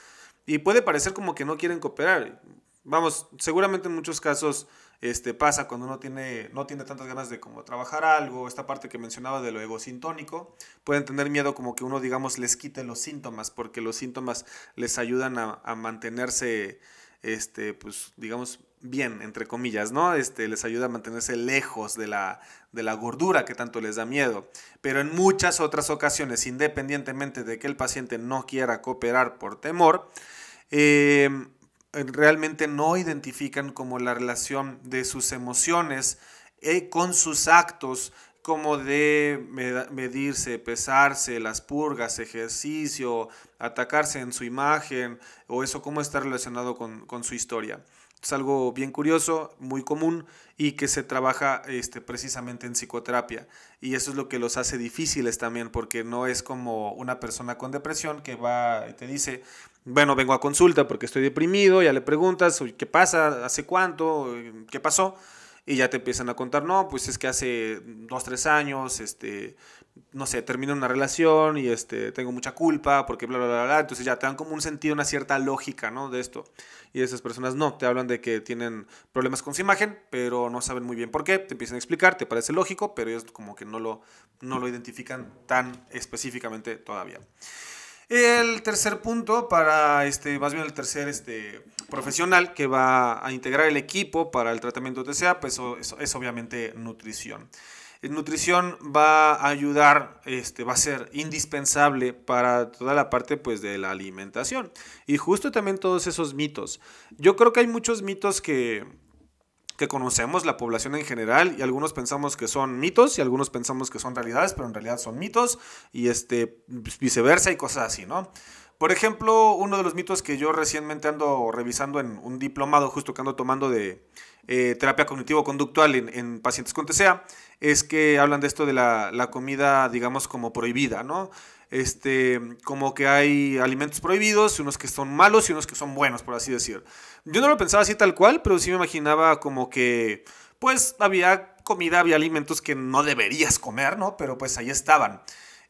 Y puede parecer como que no quieren cooperar. Vamos, seguramente en muchos casos este, pasa cuando uno tiene, no tiene tantas ganas de como trabajar algo, esta parte que mencionaba de lo egosintónico, pueden tener miedo como que uno, digamos, les quite los síntomas, porque los síntomas les ayudan a, a mantenerse, este, pues, digamos, bien, entre comillas, ¿no? Este, les ayuda a mantenerse lejos de la, de la gordura que tanto les da miedo. Pero en muchas otras ocasiones, independientemente de que el paciente no quiera cooperar por temor, eh, realmente no identifican como la relación de sus emociones eh, con sus actos, como de medirse, pesarse, las purgas, ejercicio, atacarse en su imagen, o eso cómo está relacionado con, con su historia. Es algo bien curioso, muy común y que se trabaja este, precisamente en psicoterapia. Y eso es lo que los hace difíciles también, porque no es como una persona con depresión que va y te dice, bueno, vengo a consulta porque estoy deprimido, ya le preguntas, ¿qué pasa? ¿Hace cuánto? ¿Qué pasó? Y ya te empiezan a contar, no, pues es que hace dos, tres años, este, no sé, termino una relación y este, tengo mucha culpa porque bla, bla, bla, bla. Entonces ya te dan como un sentido, una cierta lógica, ¿no? De esto. Y esas personas no, te hablan de que tienen problemas con su imagen, pero no saben muy bien por qué. Te empiezan a explicar, te parece lógico, pero ellos como que no lo, no lo identifican tan específicamente todavía. El tercer punto para, este, más bien el tercer este, profesional que va a integrar el equipo para el tratamiento TCA, pues es, es obviamente nutrición. Nutrición va a ayudar, este, va a ser indispensable para toda la parte pues, de la alimentación. Y justo también todos esos mitos. Yo creo que hay muchos mitos que, que conocemos, la población en general, y algunos pensamos que son mitos y algunos pensamos que son realidades, pero en realidad son mitos y este, viceversa y cosas así, ¿no? Por ejemplo, uno de los mitos que yo recientemente ando revisando en un diplomado, justo que ando tomando de eh, terapia cognitivo-conductual en, pacientes con TCA, es que hablan de esto de la, la comida, digamos, como prohibida, ¿no? este, como que hay alimentos prohibidos, unos que son malos y unos que son buenos, por así decir. Yo no lo pensaba así tal cual, pero sí me imaginaba como que, pues, había comida, había alimentos que no deberías comer, ¿no? Pero pues ahí estaban.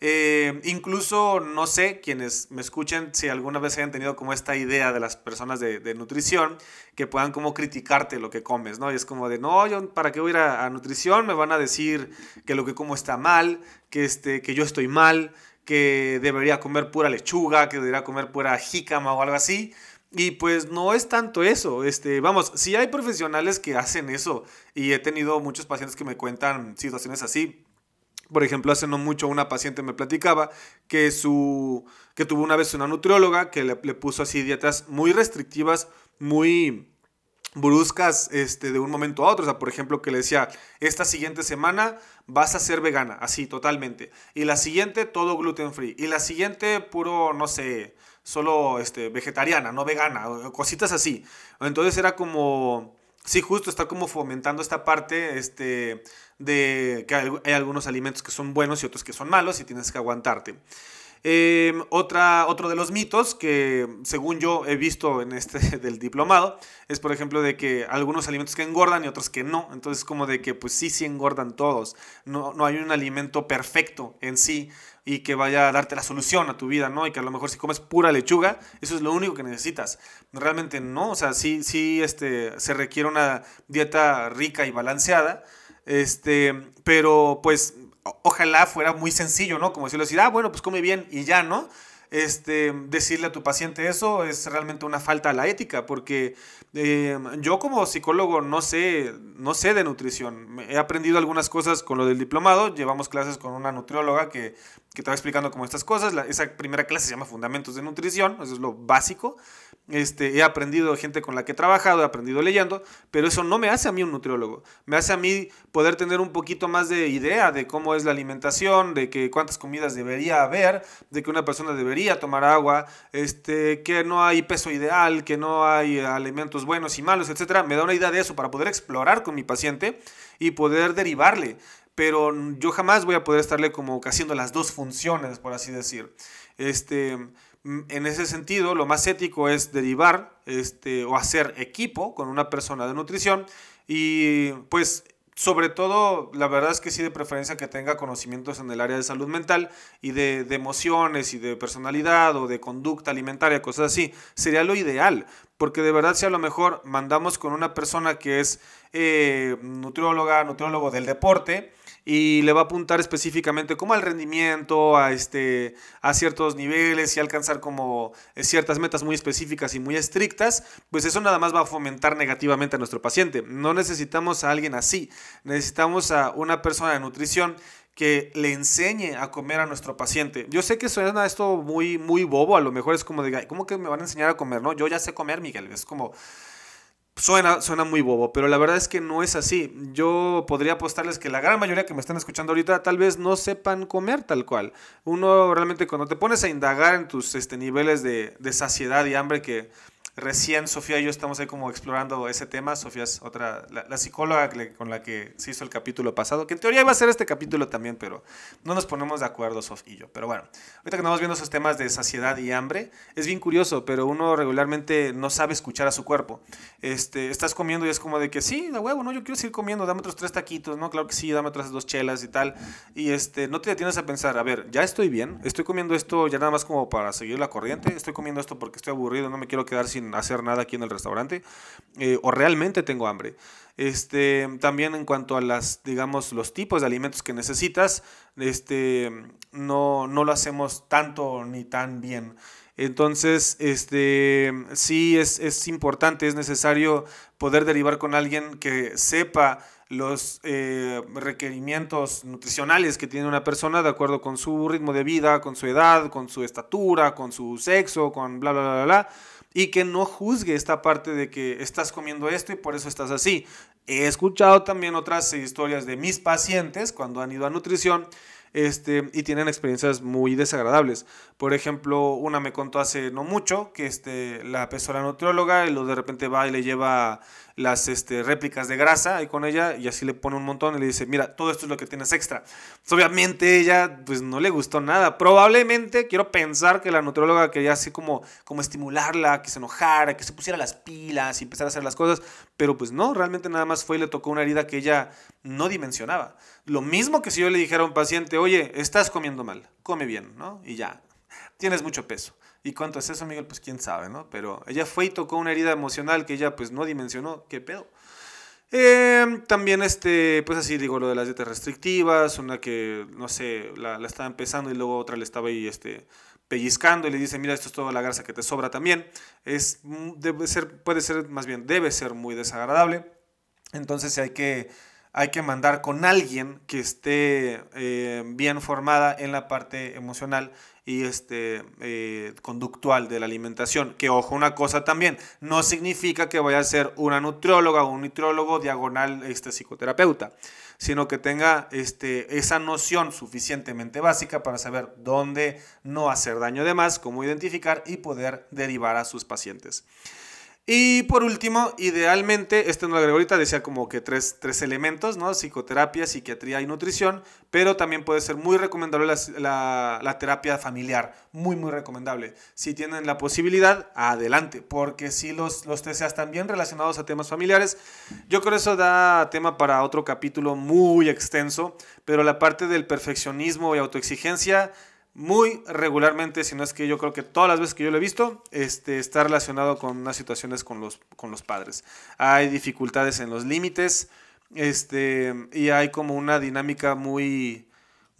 Eh, incluso, no sé, quienes me escuchen, si alguna vez hayan tenido como esta idea de las personas de, nutrición, que puedan como criticarte lo que comes, ¿no? Y es como de, no, yo, ¿para qué voy a ir a, nutrición? Me van a decir que lo que como está mal, que, este, que yo estoy mal, que debería comer pura lechuga, que debería comer pura jícama o algo así. Y pues no es tanto eso, este, vamos, si hay profesionales que hacen eso y he tenido muchos pacientes que me cuentan situaciones así. Por ejemplo, hace no mucho una paciente me platicaba que, su, que tuvo una vez una nutrióloga que le, puso así dietas muy restrictivas, muy bruscas este, de un momento a otro. O sea, por ejemplo, que le decía, esta siguiente semana vas a ser vegana, así, totalmente. Y la siguiente, todo gluten free. Y la siguiente, puro, no sé, solo este, vegetariana, no vegana, cositas así. Entonces era como, sí, justo está como fomentando esta parte este, de que hay algunos alimentos que son buenos y otros que son malos y tienes que aguantarte. Em, otra, otro de los mitos que según yo he visto en este del diplomado es por ejemplo de que algunos alimentos que engordan y otros que no. Entonces como de que pues sí, sí engordan todos. No, no hay un alimento perfecto en sí y que vaya a darte la solución a tu vida, ¿no? Y que a lo mejor si comes pura lechuga, eso es lo único que necesitas. Realmente no, o sea, sí, sí este, se requiere una dieta rica y balanceada, este, pero pues ojalá fuera muy sencillo, ¿no? Como decirle decir, ah, bueno, pues come bien y ya, ¿no? Este, decirle a tu paciente eso es realmente una falta a la ética, porque eh, yo como psicólogo no sé, no sé de nutrición. He aprendido algunas cosas con lo del diplomado, llevamos clases con una nutrióloga que, que explicando como estas cosas. esa primera clase se llama Fundamentos de Nutrición, eso es lo básico. Este, he aprendido gente con la que he trabajado, he aprendido leyendo, pero eso no me hace a mí un nutriólogo. Me hace a mí poder tener un poquito más de idea de cómo es la alimentación, de que cuántas comidas debería haber, de que una persona debería tomar agua, este, que no hay peso ideal, que no hay alimentos buenos y malos, etc. Me da una idea de eso para poder explorar con mi paciente y poder derivarle pero yo jamás voy a poder estarle como haciendo las dos funciones, por así decir. Este, en ese sentido, lo más ético es derivar este, o hacer equipo con una persona de nutrición y pues sobre todo, la verdad es que sí de preferencia que tenga conocimientos en el área de salud mental y de, emociones y de personalidad o de conducta alimentaria, cosas así. Sería lo ideal, porque de verdad si a lo mejor mandamos con una persona que es eh, nutrióloga, nutriólogo del deporte, y le va a apuntar específicamente como al rendimiento, a, este, a ciertos niveles y alcanzar como eh, ciertas metas muy específicas y muy estrictas, pues eso nada más va a fomentar negativamente a nuestro paciente. No necesitamos a alguien así, necesitamos a una persona de nutrición que le enseñe a comer a nuestro paciente. Yo sé que suena esto muy, muy bobo, a lo mejor es como de, ¿cómo que me van a enseñar a comer? No, yo ya sé comer, Miguel, es como Suena, suena muy bobo, pero la verdad es que no es así. Yo podría apostarles que la gran mayoría que me están escuchando ahorita tal vez no sepan comer tal cual. Uno realmente cuando te pones a indagar en tus este, niveles de, de saciedad y hambre que recién Sofía y yo estamos ahí como explorando ese tema. Sofía es otra, la, psicóloga con la que se hizo el capítulo pasado, que en teoría iba a ser este capítulo también, pero no nos ponemos de acuerdo Sofía y yo. Pero bueno, ahorita que estamos viendo esos temas de saciedad y hambre, es bien curioso, pero uno regularmente no sabe escuchar a su cuerpo. Este, estás comiendo y es como de que sí, de huevo, no, yo quiero seguir comiendo, dame otros tres taquitos, no, claro que sí, dame otras dos chelas y tal. Y este, no te detienes a pensar, a ver, ya estoy bien, estoy comiendo esto ya nada más como para seguir la corriente, estoy comiendo esto porque estoy aburrido, no me quiero quedar sin hacer nada aquí en el restaurante, eh, o realmente tengo hambre. Este, también en cuanto a las, digamos, los tipos de alimentos que necesitas, este, no, no lo hacemos tanto ni tan bien. Entonces, este, sí es, es importante, es necesario poder derivar con alguien que sepa los eh, requerimientos nutricionales que tiene una persona de acuerdo con su ritmo de vida, con su edad, con su estatura, con su sexo, con bla, bla, bla, bla, y que no juzgue esta parte de que estás comiendo esto y por eso estás así. He escuchado también otras historias de mis pacientes cuando han ido a nutrición este, y tienen experiencias muy desagradables. Por ejemplo, una me contó hace no mucho que este, la pesó la nutrióloga y lo de repente va y le lleva las este, réplicas de grasa ahí con ella y así le pone un montón y le dice, mira, todo esto es lo que tienes extra. Pues, obviamente ella pues no le gustó nada. Probablemente quiero pensar que la nutrióloga quería así como, como estimularla, que se enojara, que se pusiera las pilas y empezara a hacer las cosas, pero pues no, realmente nada más fue y le tocó una herida que ella no dimensionaba. Lo mismo que si yo le dijera a un paciente, oye, estás comiendo mal, come bien, ¿no? Y ya, tienes mucho peso. ¿Y cuánto es eso, Miguel? Pues quién sabe, ¿no? Pero ella fue y tocó una herida emocional que ella pues no dimensionó. ¿Qué pedo? Em, también, este, pues así digo, lo de las dietas restrictivas, una que, no sé, la, la, estaba empezando y luego otra le estaba ahí, este, pellizcando y le dice, mira, esto es toda la grasa que te sobra también. Es, debe ser, puede ser, más bien, debe ser muy desagradable. Entonces hay que hay que mandar con alguien que esté eh, bien formada en la parte emocional y este, eh, conductual de la alimentación. Que ojo, una cosa también, no significa que vaya a ser una nutrióloga o un nutriólogo diagonal este, psicoterapeuta, sino que tenga este, esa noción suficientemente básica para saber dónde no hacer daño de más, cómo identificar y poder derivar a sus pacientes. Y por último, idealmente, este no lo agregó ahorita, decía como que tres, tres, elementos, ¿no? Psicoterapia, psiquiatría y nutrición, pero también puede ser muy recomendable la, la, terapia familiar, muy, muy recomendable. Si tienen la posibilidad, adelante, porque si los, los TCA están bien relacionados a temas familiares, yo creo eso da tema para otro capítulo muy extenso, pero la parte del perfeccionismo y autoexigencia muy regularmente, si no es que yo creo que todas las veces que yo lo he visto, este, está relacionado con unas situaciones con los, con los padres. Hay dificultades en los límites este, y hay como una dinámica muy,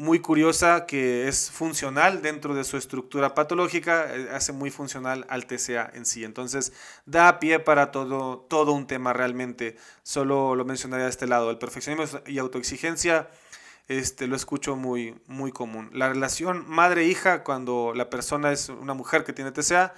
muy curiosa que es funcional dentro de su estructura patológica, eh, hace muy funcional al TCA en sí. Entonces da pie para todo, todo un tema realmente. Solo lo mencionaría de este lado. El perfeccionismo y autoexigencia este, lo escucho muy, muy común. La relación madre-hija, cuando la persona es una mujer que tiene TCA,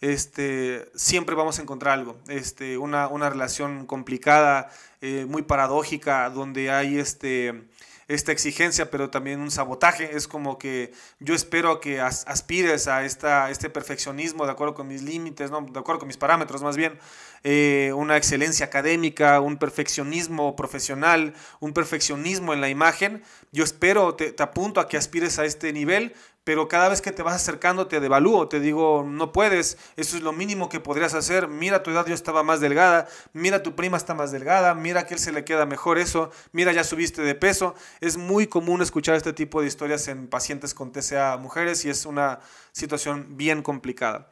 este, siempre vamos a encontrar algo. Este, una, una relación complicada, eh, muy paradójica, donde hay este, esta exigencia, pero también un sabotaje. Es como que yo espero que aspires a esta, este perfeccionismo de acuerdo con mis límites, ¿no? de acuerdo con mis parámetros más bien, eh, una excelencia académica, un perfeccionismo profesional, un perfeccionismo en la imagen. Yo espero, te, te apunto a que aspires a este nivel, pero cada vez que te vas acercando te devalúo, te digo, no puedes, eso es lo mínimo que podrías hacer, mira tu edad yo estaba más delgada, mira tu prima está más delgada, mira que él se le queda mejor eso, mira ya subiste de peso. Es muy común escuchar este tipo de historias en pacientes con TCA mujeres y es una situación bien complicada.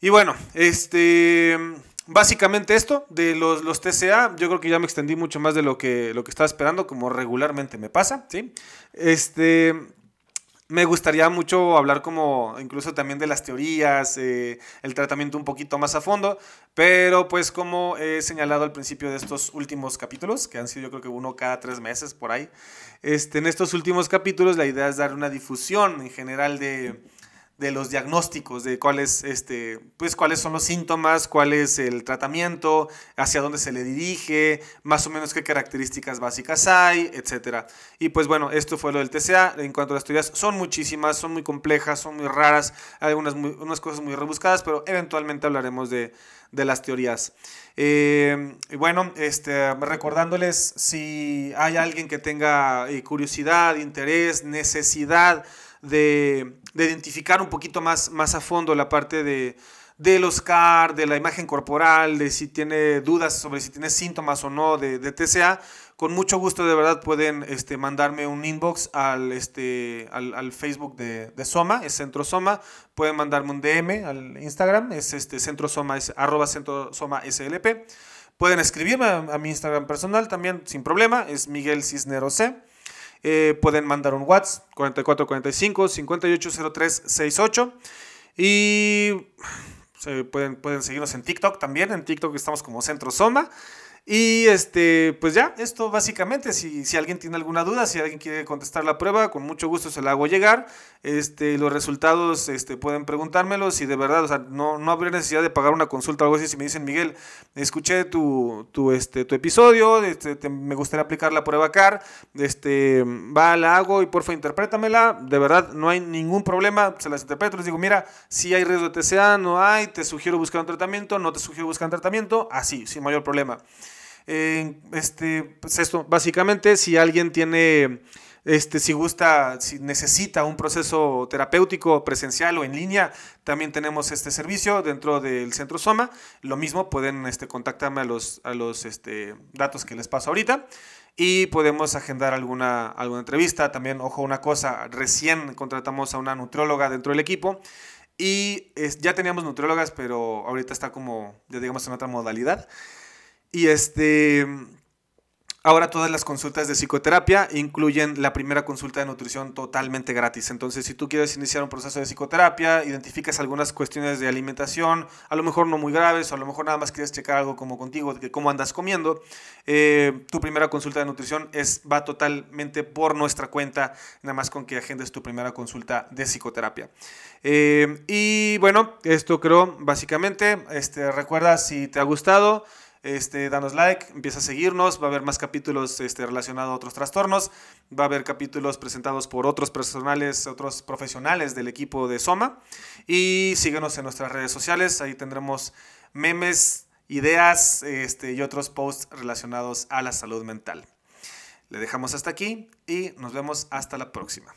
Y bueno, este, básicamente esto de los, los, TCA, yo creo que ya me extendí mucho más de lo que, lo que estaba esperando, como regularmente me pasa, ¿sí? Este, me gustaría mucho hablar como incluso también de las teorías, eh, el tratamiento un poquito más a fondo, pero pues como he señalado al principio de estos últimos capítulos, que han sido yo creo que uno cada tres meses por ahí, este, en estos últimos capítulos la idea es dar una difusión en general de de los diagnósticos, de cuáles, este, pues, cuáles son los síntomas, cuál es el tratamiento, hacia dónde se le dirige, más o menos qué características básicas hay, etc. Y pues bueno, esto fue lo del TCA. En cuanto a las teorías, son muchísimas, son muy complejas, son muy raras, hay unas cosas muy rebuscadas, pero eventualmente hablaremos de, de las teorías. Eh, y bueno, este, recordándoles si hay alguien que tenga eh, curiosidad, interés, necesidad, de, identificar un poquito más, más a fondo la parte de, de los CAR, de la imagen corporal, de si tiene dudas sobre si tiene síntomas o no de, de TCA, con mucho gusto de verdad pueden este, mandarme un inbox al, este, al, Facebook de, Soma, es Centro Soma, pueden mandarme un DM al Instagram, es este, Centro Soma, es arroba Centro Soma SLP. Pueden escribirme a, a, mi Instagram personal también sin problema, es Miguel Cisneros C. Eh, pueden mandar un WhatsApp 4445 580368 y pueden, pueden seguirnos en TikTok también. En TikTok estamos como Centro Soma. Y este, pues ya, esto básicamente, si, si, alguien tiene alguna duda, si alguien quiere contestar la prueba, con mucho gusto se la hago llegar. Este, los resultados este, pueden preguntármelos y de verdad, o sea, no, no habría necesidad de pagar una consulta o algo así. Si me dicen, Miguel, escuché tu, tu, este, tu episodio, este, me gustaría aplicar la prueba CAR, este, va, la hago y porfa, interprétamela. De verdad, no hay ningún problema, se las interpreto, les digo, mira, si hay riesgo de TCA, no hay, te sugiero buscar un tratamiento, no te sugiero buscar un tratamiento, así, sin mayor problema este, pues esto, básicamente, si alguien tiene, este, si gusta, si necesita un proceso terapéutico presencial o en línea, también tenemos este servicio dentro del Centro Soma. Lo mismo, pueden este, contactarme a los, a los este, datos que les paso ahorita y podemos agendar alguna, alguna entrevista. También, ojo, una cosa, recién contratamos a una nutrióloga dentro del equipo. Y ya teníamos nutriólogas, pero ahorita está como, ya digamos, en otra modalidad. Y este, ahora todas las consultas de psicoterapia incluyen la primera consulta de nutrición totalmente gratis. Entonces, si tú quieres iniciar un proceso de psicoterapia, identificas algunas cuestiones de alimentación, a lo mejor no muy graves, o a lo mejor nada más quieres checar algo como contigo, de cómo andas comiendo, eh, tu primera consulta de nutrición es, va totalmente por nuestra cuenta, nada más con que agendes tu primera consulta de psicoterapia. Eh, y bueno, esto creo básicamente, este, recuerda si te ha gustado, este, danos like, empieza a seguirnos, va a haber más capítulos este, relacionados a otros trastornos, va a haber capítulos presentados por otros personales, otros profesionales del equipo de Soma y síguenos en nuestras redes sociales, ahí tendremos memes, ideas este, y otros posts relacionados a la salud mental. Le dejamos hasta aquí y nos vemos hasta la próxima.